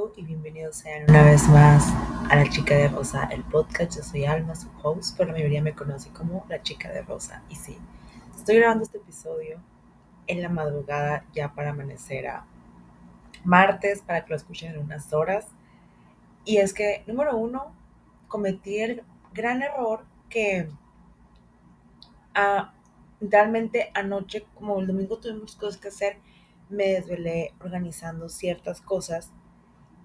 Y bienvenidos sean una vez más a La Chica de Rosa, el podcast. Yo soy Alma, su host, pero la mayoría me conoce como La Chica de Rosa. Y sí, estoy grabando este episodio en la madrugada ya para amanecer a martes para que lo escuchen en unas horas. Y es que, número uno, cometí el gran error que ah, realmente anoche, como el domingo tuvimos cosas que hacer, me desvelé organizando ciertas cosas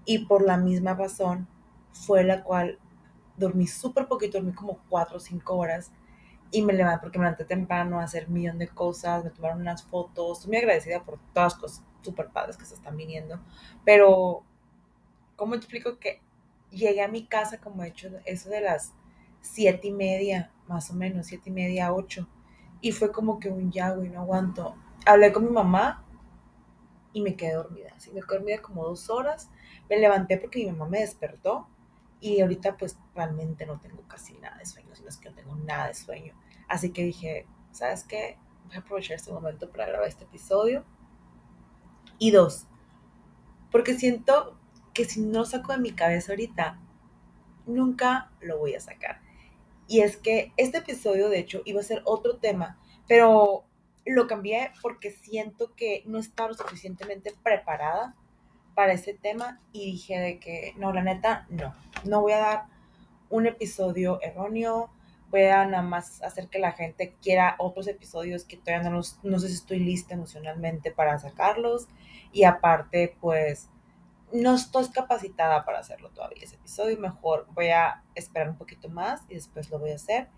y por la misma razón fue la cual dormí súper poquito, dormí como cuatro o cinco horas y me levanté porque me levanté temprano a hacer un millón de cosas, me tomaron unas fotos, estoy muy agradecida por todas las cosas súper padres que se están viniendo, pero ¿cómo explico que llegué a mi casa como he hecho eso de las siete y media, más o menos, siete y media, ocho, y fue como que un ya, güey, no aguanto. Hablé con mi mamá y me quedé dormida. Así me quedé dormida como dos horas. Me levanté porque mi mamá me despertó y ahorita pues realmente no tengo casi nada de sueño, sino es que no tengo nada de sueño. Así que dije, ¿sabes qué? Voy a aprovechar este momento para grabar este episodio. Y dos, porque siento que si no saco de mi cabeza ahorita, nunca lo voy a sacar. Y es que este episodio, de hecho, iba a ser otro tema, pero lo cambié porque siento que no estaba suficientemente preparada para ese tema y dije de que no, la neta, no, no voy a dar un episodio erróneo, voy a nada más hacer que la gente quiera otros episodios que todavía no, no sé si estoy lista emocionalmente para sacarlos y aparte pues no estoy capacitada para hacerlo todavía ese episodio, mejor voy a esperar un poquito más y después lo voy a hacer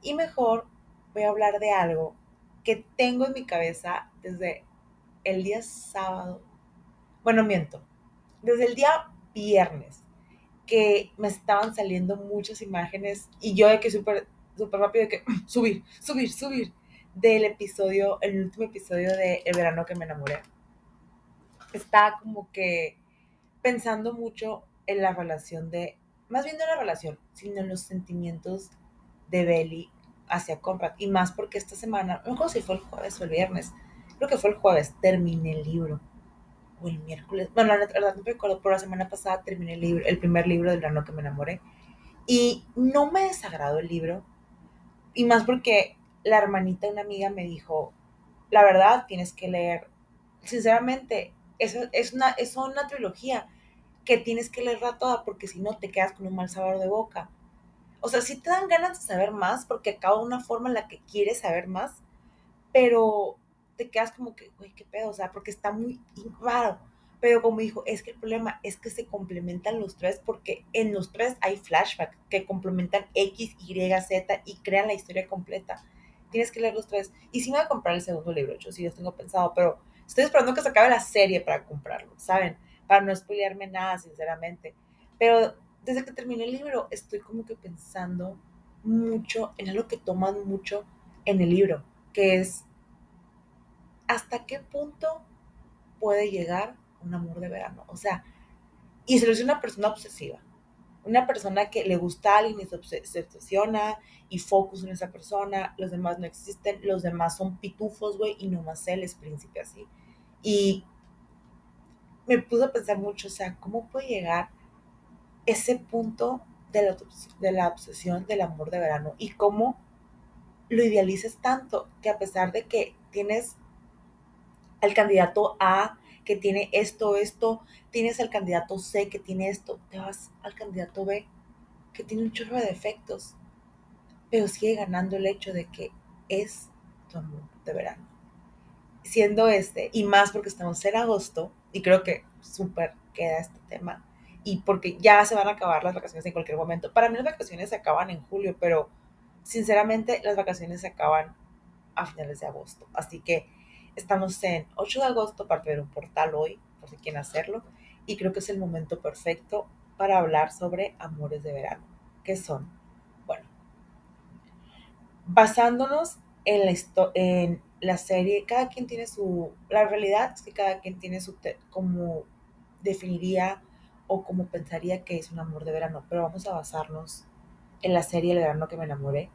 y mejor voy a hablar de algo que tengo en mi cabeza desde el día sábado, bueno, miento, desde el día viernes, que me estaban saliendo muchas imágenes y yo de que súper, súper rápido, de que subir, subir, subir, del episodio, el último episodio de El verano que me enamoré. Estaba como que pensando mucho en la relación de, más bien no en la relación, sino en los sentimientos de Belly hacia Conrad. Y más porque esta semana, no sé si fue el jueves o el viernes, creo que fue el jueves, terminé el libro. O el miércoles. Bueno, la verdad no me acuerdo, pero la semana pasada terminé el libro, el primer libro del verano que me enamoré. Y no me desagradó el libro. Y más porque la hermanita de una amiga me dijo, la verdad, tienes que leer. Sinceramente, eso es una, es una trilogía que tienes que leerla toda porque si no te quedas con un mal sabor de boca o sea, sí te dan ganas de saber más porque acaba una forma en la que quieres saber más, pero te quedas como que, güey, qué pedo, o sea, porque está muy raro. Pero como dijo, es que el problema es que se complementan los tres porque en los tres hay flashbacks que complementan X, Y, Z y crean la historia completa. Tienes que leer los tres. Y sí me voy a comprar el segundo libro, yo sí lo tengo pensado, pero estoy esperando que se acabe la serie para comprarlo, ¿saben? Para no spoilearme nada, sinceramente. Pero desde que terminé el libro, estoy como que pensando mucho en algo que toman mucho en el libro, que es hasta qué punto puede llegar un amor de verano. O sea, y se lo dice una persona obsesiva, una persona que le gusta a alguien y se, obsesiona y focus en esa persona, los demás no existen, los demás son pitufos, güey, y nomás él es príncipe así. Y me puse a pensar mucho, o sea, ¿cómo puede llegar ese punto de la, de la obsesión del amor de verano y cómo lo idealices tanto que a pesar de que tienes al candidato A que tiene esto, esto, tienes al candidato C que tiene esto, te vas al candidato B que tiene un chorro de defectos, pero sigue ganando el hecho de que es tu amor de verano. Siendo este, y más porque estamos en agosto, y creo que súper queda este tema, y porque ya se van a acabar las vacaciones en cualquier momento. Para mí las vacaciones se acaban en julio, pero sinceramente las vacaciones se acaban a finales de agosto. Así que estamos en 8 de agosto para ver un portal hoy, por si quieren hacerlo, y creo que es el momento perfecto para hablar sobre amores de verano. ¿Qué son? Bueno, basándonos en la, serie, cada quien tiene su, la realidad es que cada quien tiene su, como definiría o como pensaría que es un amor de verano, pero vamos a basarnos en la serie El verano que me enamoré,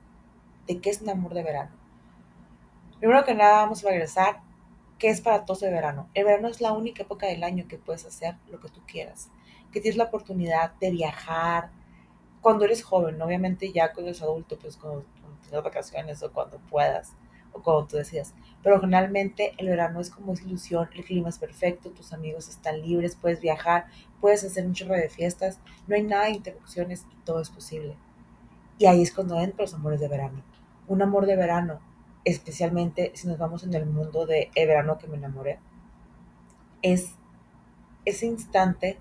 de qué es un amor de verano. Primero que nada vamos a regresar, ¿qué es para todos el verano? El verano es la única época del año que puedes hacer lo que tú quieras. que tienes la oportunidad de viajar cuando eres joven, obviamente ya cuando eres adulto, pues cuando, cuando tienes vacaciones o cuando puedas o cuando tú decidas. Pero generalmente el verano es como esa ilusión, el clima es perfecto, tus amigos están libres, puedes viajar, puedes hacer un chorro de fiestas, no hay nada de interrupciones todo es posible. Y ahí es cuando entran los amores de verano. Un amor de verano, especialmente si nos vamos en el mundo de el verano que me enamoré, es ese instante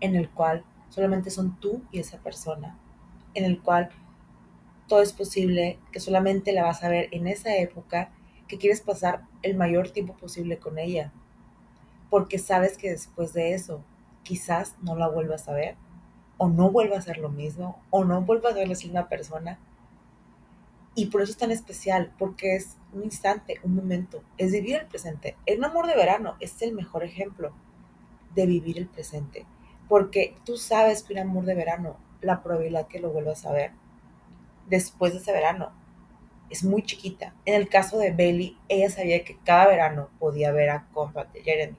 en el cual solamente son tú y esa persona, en el cual todo es posible, que solamente la vas a ver en esa época, que quieres pasar el mayor tiempo posible con ella, porque sabes que después de eso quizás no la vuelvas a ver, o no vuelva a ser lo mismo, o no vuelva a ser la misma persona. Y por eso es tan especial, porque es un instante, un momento, es vivir el presente. El amor de verano es el mejor ejemplo de vivir el presente, porque tú sabes que un amor de verano, la probabilidad que lo vuelvas a ver después de ese verano es muy chiquita. En el caso de Bailey, ella sabía que cada verano podía ver a Combat de Jeremy,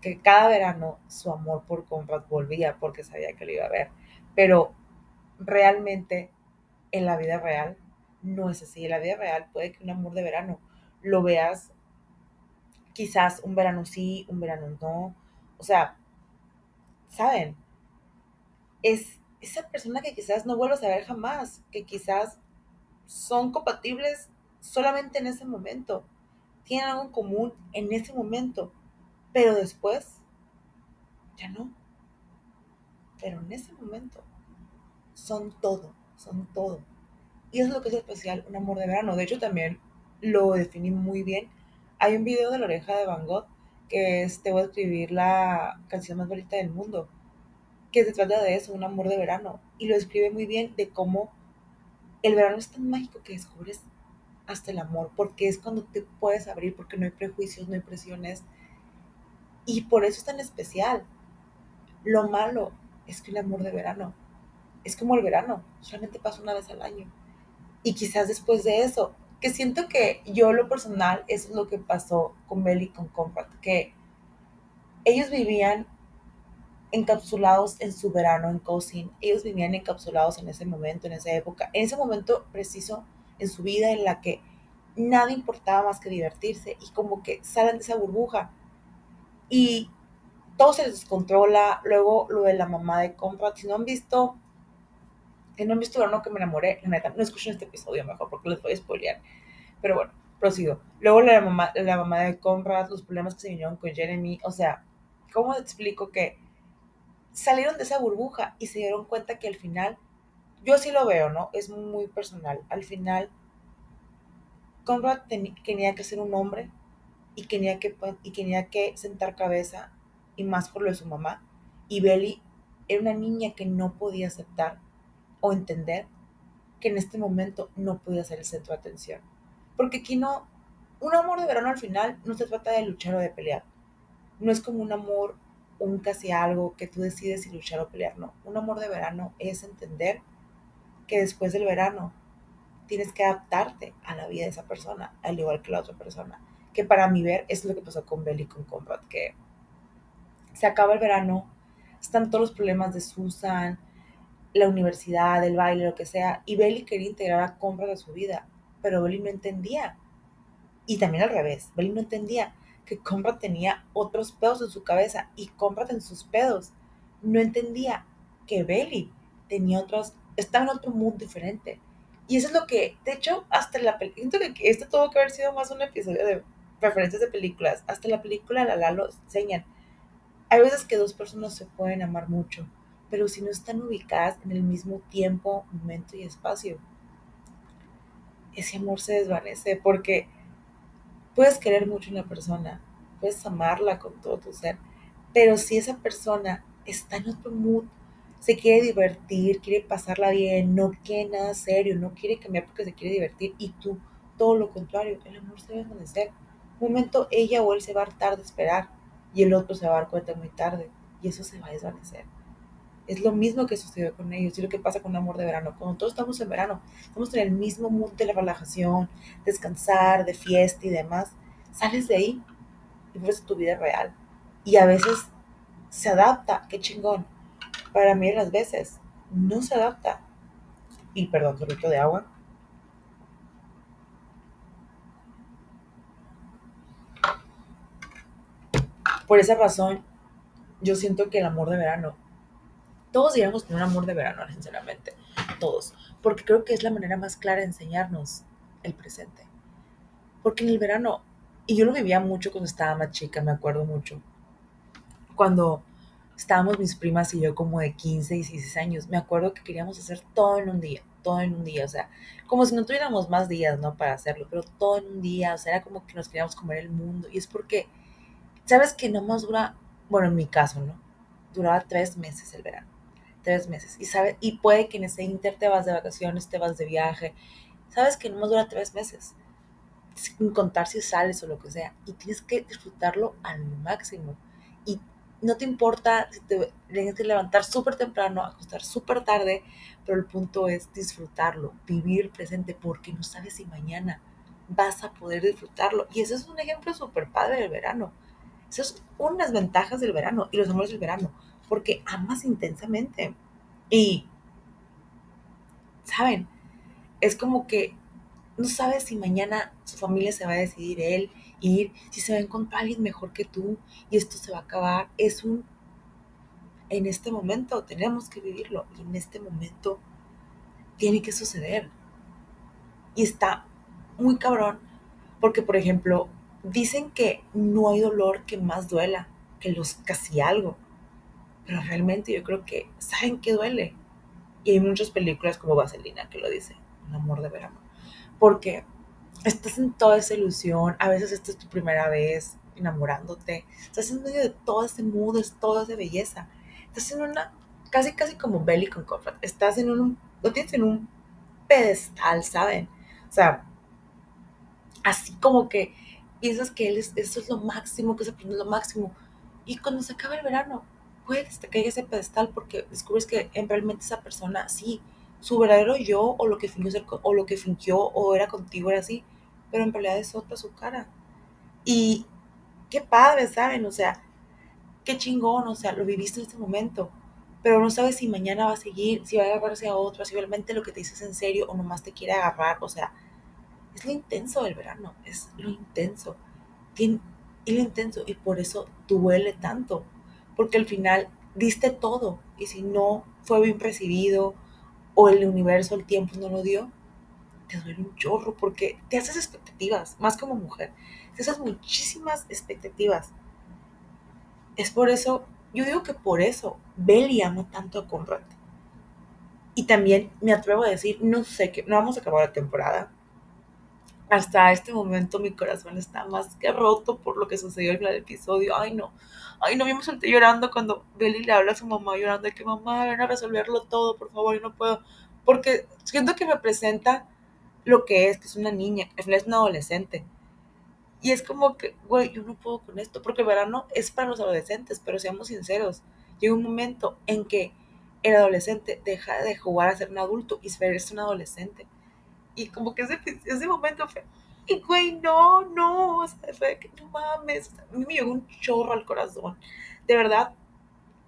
que cada verano su amor por Combat volvía porque sabía que lo iba a ver, pero realmente en la vida real no es así. En la vida real puede que un amor de verano lo veas quizás un verano sí, un verano no. O sea, ¿saben? Es esa persona que quizás no vuelvas a ver jamás, que quizás son compatibles solamente en ese momento, tienen algo en común en ese momento, pero después ya no. Pero en ese momento son todo, son todo. Y eso es lo que es especial, un amor de verano. De hecho, también lo definí muy bien. Hay un video de la oreja de Van Gogh que es Te voy a escribir la canción más bonita del mundo, que se trata de eso, un amor de verano. Y lo escribe muy bien de cómo el verano es tan mágico que descubres hasta el amor, porque es cuando te puedes abrir, porque no hay prejuicios, no hay presiones. Y por eso es tan especial. Lo malo es que el amor de verano es como el verano, solamente pasa una vez al año. Y quizás después de eso, que siento que yo lo personal, eso es lo que pasó con Belly y con Comfort, que ellos vivían encapsulados en su verano en Cousin, ellos vivían encapsulados en ese momento, en esa época, en ese momento preciso en su vida en la que nada importaba más que divertirse y como que salen de esa burbuja y todo se descontrola, luego lo de la mamá de Comfort, si no han visto que no han visto no que me enamoré, la neta, no escuchen este episodio mejor porque les voy a spoilear. Pero bueno, prosigo. Luego la mamá, la mamá de Conrad, los problemas que se vinieron con Jeremy, o sea, ¿cómo explico que salieron de esa burbuja y se dieron cuenta que al final, yo así lo veo, ¿no? Es muy personal. Al final, Conrad tenía que ser un hombre y tenía que, y tenía que sentar cabeza y más por lo de su mamá. Y Belly era una niña que no podía aceptar o entender que en este momento no podía ser el centro de atención. Porque aquí no, un amor de verano al final no se trata de luchar o de pelear. No es como un amor, un casi algo que tú decides si luchar o pelear, no. Un amor de verano es entender que después del verano tienes que adaptarte a la vida de esa persona, al igual que la otra persona. Que para mí ver es lo que pasó con Belly y con Combat, que se acaba el verano, están todos los problemas de Susan, la universidad, el baile, lo que sea, y Belly quería integrar a compras de su vida, pero Belly no entendía. Y también al revés, Belly no entendía que Compra tenía otros pedos en su cabeza y Compra en sus pedos. No entendía que Belly tenía otros, estaba en otro mundo diferente. Y eso es lo que, de hecho, hasta la película, que esto tuvo que haber sido más un episodio de referencias de películas, hasta la película La La lo enseñan. Hay veces que dos personas se pueden amar mucho, pero si no están ubicadas en el mismo tiempo, momento y espacio, ese amor se desvanece porque puedes querer mucho a una persona, puedes amarla con todo tu ser, pero si esa persona está en otro mood, se quiere divertir, quiere pasarla bien, no quiere nada serio, no quiere cambiar porque se quiere divertir y tú todo lo contrario, el amor se va a desvanecer. Un momento ella o él se va a hartar de esperar y el otro se va a dar cuenta muy tarde y eso se va a desvanecer. Es lo mismo que sucedió con ellos y lo que pasa con un amor de verano. Cuando todos estamos en verano, estamos en el mismo mood de la relajación, descansar, de fiesta y demás. Sales de ahí y ves tu vida real. Y a veces se adapta, qué chingón. para mí las veces no se adapta. Y perdón, sorbito de agua. Por esa razón, yo siento que el amor de verano, todos deberíamos tener un amor de verano, sinceramente, todos, porque creo que es la manera más clara de enseñarnos el presente. Porque en el verano, y yo lo vivía mucho cuando estaba más chica, me acuerdo mucho, cuando estábamos mis primas y yo como de 15, 16 años, me acuerdo que queríamos hacer todo en un día, todo en un día, o sea, como si no tuviéramos más días, ¿no? Para hacerlo, pero todo en un día, o sea, era como que nos queríamos comer el mundo, y es porque, ¿sabes que no más dura, bueno, en mi caso, ¿no? Duraba tres meses el verano, tres meses, y sabes, y puede que en ese inter te vas de vacaciones, te vas de viaje, sabes que no más dura tres meses, sin contar si sales o lo que sea, y tienes que disfrutarlo al máximo, y no te importa si te tienes que levantar súper temprano, acostar súper tarde, pero el punto es disfrutarlo, vivir presente, porque no sabes si mañana vas a poder disfrutarlo. Y ese es un ejemplo súper padre del verano. Esas son unas ventajas del verano y los amores del verano, porque amas intensamente. Y, ¿saben? Es como que no sabes si mañana su familia se va a decidir él ir, si se va a encontrar alguien mejor que tú y esto se va a acabar. Es un, en este momento tenemos que vivirlo y en este momento tiene que suceder. Y está muy cabrón porque, por ejemplo, dicen que no hay dolor que más duela que los casi algo. Pero realmente yo creo que saben que duele. Y hay muchas películas como Vaselina que lo dice, el amor de verano. Porque estás en toda esa ilusión, a veces esta es tu primera vez enamorándote, estás en medio de todo ese mood, es toda esa belleza. Estás en una, casi casi como Belly con Comfort, estás en un, lo tienes en un pedestal, ¿saben? O sea, así como que piensas que él es, eso es lo máximo, que se aprende lo máximo. Y cuando se acaba el verano, puedes te caer ese pedestal porque descubres que realmente esa persona, sí, su verdadero yo o lo que fingió ser, o lo que fingió o era contigo era así, pero en realidad es otra su cara. Y qué padre, ¿saben? O sea, qué chingón, o sea, lo viviste en este momento, pero no sabes si mañana va a seguir, si va a agarrarse a otro, si realmente lo que te dices en serio o nomás te quiere agarrar, o sea, es lo intenso del verano, es lo intenso. Tiene, y lo intenso, y por eso duele tanto, porque al final diste todo, y si no fue bien recibido, o el universo, el tiempo no lo dio, te duele un chorro porque te haces expectativas, más como mujer, te haces muchísimas expectativas. Es por eso, yo digo que por eso Belly ama tanto a Conrad. Y también me atrevo a decir, no sé qué, no vamos a acabar la temporada. Hasta este momento mi corazón está más que roto por lo que sucedió en el episodio. Ay, no. Ay, no, yo me senté llorando cuando Belly le habla a su mamá llorando de que mamá, ven a resolverlo todo, por favor, yo no puedo. Porque siento que me presenta lo que es, que es una niña, es una adolescente. Y es como que, güey, yo no puedo con esto, porque el verano es para los adolescentes, pero seamos sinceros, llega un momento en que el adolescente deja de jugar a ser un adulto y se un adolescente. Y como que ese, ese momento fue, y güey, no, no, o que no mames, a mí me llegó un chorro al corazón. De verdad,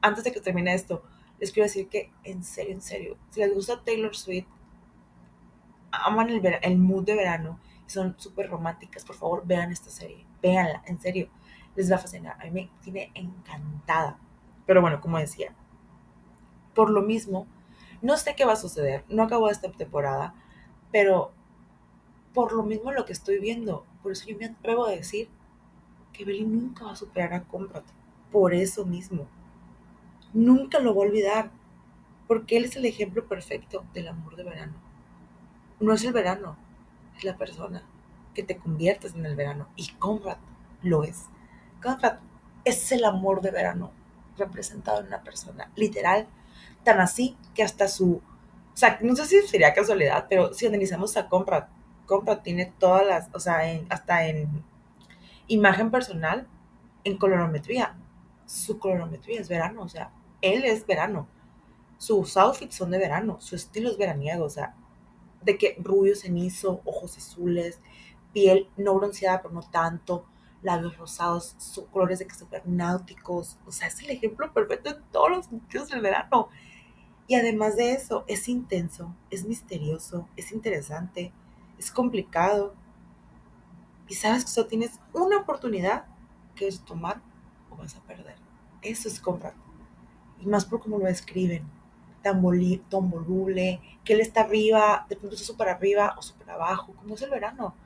antes de que termine esto, les quiero decir que, en serio, en serio, si les gusta Taylor Swift, aman el, el mood de verano, son súper románticas, por favor, vean esta serie, véanla, en serio, les va a fascinar. A mí me tiene encantada. Pero bueno, como decía, por lo mismo, no sé qué va a suceder, no acabó esta temporada, pero por lo mismo lo que estoy viendo. Por eso yo me atrevo a decir que Belly nunca va a superar a Cómprate. Por eso mismo. Nunca lo va a olvidar. Porque él es el ejemplo perfecto del amor de verano. No es el verano, es la persona que te conviertes en el verano. Y Conrad lo es. Conrad es el amor de verano representado en una persona. Literal, tan así que hasta su... Sea, no sé si sería casualidad, pero si analizamos a Conrad compra tiene todas las, o sea, hasta en imagen personal, en colorometría. Su colorometría es verano, o sea, él es verano. Sus outfits son de verano, su estilo es veraniego, o sea, de que rubio cenizo, ojos azules, piel no bronceada, pero no tanto, labios rosados, su, colores de que súper náuticos. O sea, es el ejemplo perfecto en todos los sentidos del verano. Y además de eso, es intenso, es misterioso, es interesante, es complicado. Y sabes que solo tienes una oportunidad que es tomar o vas a perder. Eso es comprar. Y más por cómo lo escriben. Tan, tan voluble, que él está arriba, de pronto está súper arriba o súper abajo, como es el verano.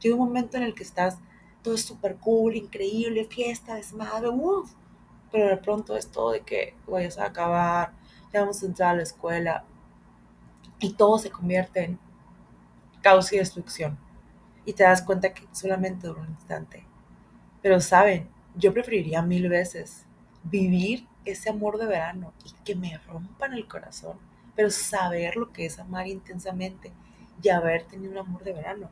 Llega un momento en el que estás, todo es súper cool, increíble, fiesta, desmadre, uff. Pero de pronto es todo de que vayas a acabar, ya vamos a entrar a la escuela. Y todo se convierte en caos y destrucción. Y te das cuenta que solamente dura un instante. Pero saben, yo preferiría mil veces vivir ese amor de verano y que me rompan el corazón, pero saber lo que es amar intensamente y haber tenido un amor de verano,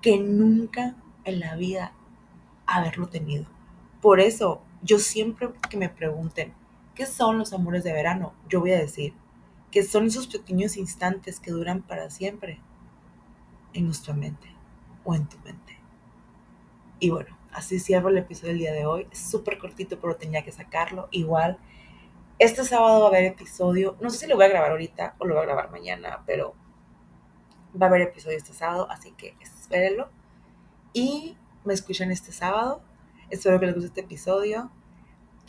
que nunca en la vida haberlo tenido. Por eso, yo siempre que me pregunten, ¿qué son los amores de verano? Yo voy a decir que son esos pequeños instantes que duran para siempre en nuestra mente o en tu mente. Y bueno, así cierro el episodio del día de hoy. Es súper cortito, pero tenía que sacarlo. Igual, este sábado va a haber episodio. No sé si lo voy a grabar ahorita o lo voy a grabar mañana, pero va a haber episodio este sábado, así que espérenlo. Y me escuchan este sábado. Espero que les guste este episodio.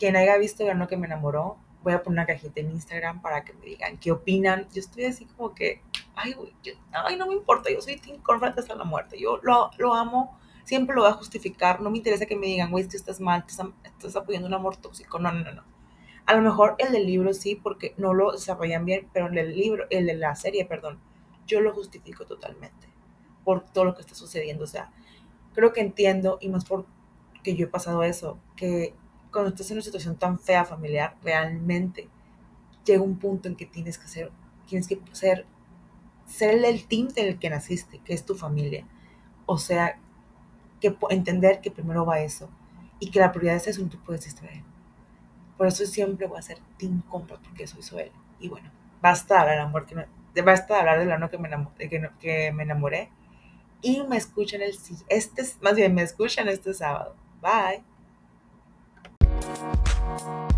Quien haya visto Ganó que me enamoró, voy a poner una cajita en Instagram para que me digan qué opinan. Yo estoy así como que, ay, ay no me importa, yo soy Team Conrad hasta la muerte. Yo lo, lo amo siempre lo voy a justificar. No me interesa que me digan, güey, que estás mal, estás, estás apoyando un amor tóxico. No, no, no, no. A lo mejor el del libro sí, porque no lo desarrollan bien, pero el del libro, el de la serie, perdón, yo lo justifico totalmente por todo lo que está sucediendo. O sea, creo que entiendo, y más porque yo he pasado eso, que cuando estás en una situación tan fea familiar, realmente llega un punto en que tienes que ser, tienes que ser, ser el team del que naciste, que es tu familia. O sea, que entender que primero va eso y que la prioridad es eso, no tú puedes distraer. Por eso siempre voy a ser team compra porque soy Zoel. Y bueno, basta hablar del amor que basta hablar del amor que me, enamoré, que, que me enamoré y me escuchan el este más bien me escuchan este sábado. Bye. We'll